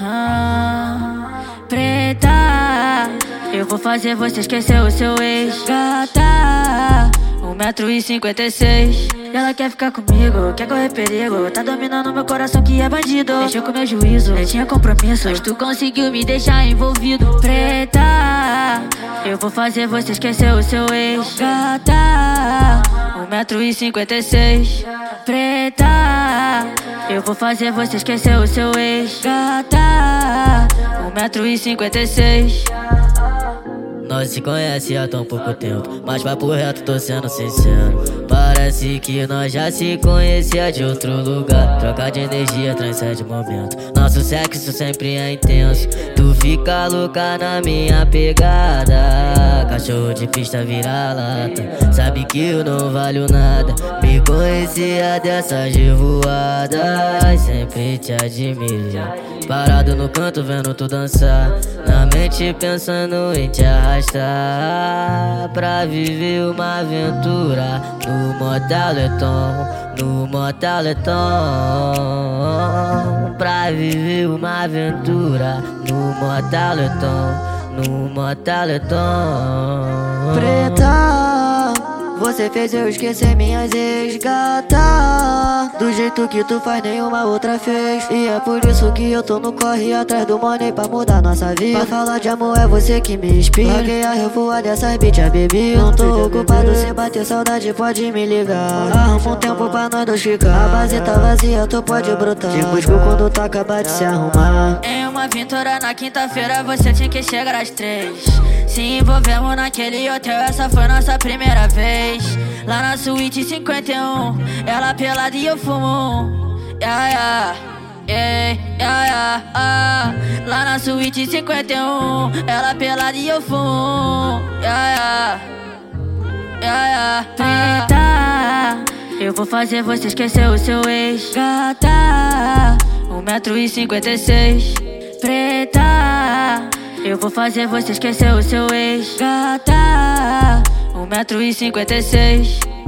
Ah, preta, eu vou fazer você esquecer o seu ex. Gata, 1,56m. Ela quer ficar comigo, quer correr perigo. Tá dominando meu coração que é bandido. Deixou com meu juízo, nem tinha compromisso. Mas tu conseguiu me deixar envolvido. Preta, eu vou fazer você esquecer o seu ex. Gata. 1,56m. Preta, eu vou fazer você esquecer o seu ex. Gata, 1,56m. Nós se conhece há tão pouco tempo, mas papo reto, tô sendo sincero. Parece que nós já se conhecia de outro lugar. Troca de energia transcende momento. Nosso sexo sempre é intenso. Tu fica louca na minha pegada. Cachorro de pista vira lata. Sabe que eu não valho nada. Me conhecia dessas de voada. Sempre te admirei. Parado no canto vendo tu dançar. Na mente pensando em te arrastar. Pra viver uma aventura no Motaleton. No Motaleton. Pra viver uma aventura no Motaleton. No Motaleton. Preta, você fez eu esquecer minhas ex-gata Do jeito que tu faz, nenhuma outra fez. E é por isso que eu tô no corre atrás do money pra mudar nossa vida. Pra falar de amor é você que me inspira. Larguei a revoar dessas bitch, a bebi Não tô ocupado, se bater saudade pode me ligar. Arruma um tempo pra nós dois ficar. A base tá vazia, tu pode brotar. Te busco quando tá acabar de se arrumar. Em uma aventura na quinta-feira você tinha que chegar às três. Se envolvemos naquele hotel, essa foi nossa primeira vez. Lá na suíte 51, ela pelada e eu fumo. Yeah, yeah. Yeah, yeah, yeah, ah. Lá na suíte 51, ela pelada e eu fumo. Yeah, yeah. Yeah, yeah, Preta, eu vou fazer você esquecer o seu ex. Gata, 1,56m. Preta, eu vou fazer você esquecer o seu ex. Gata, 1,56m.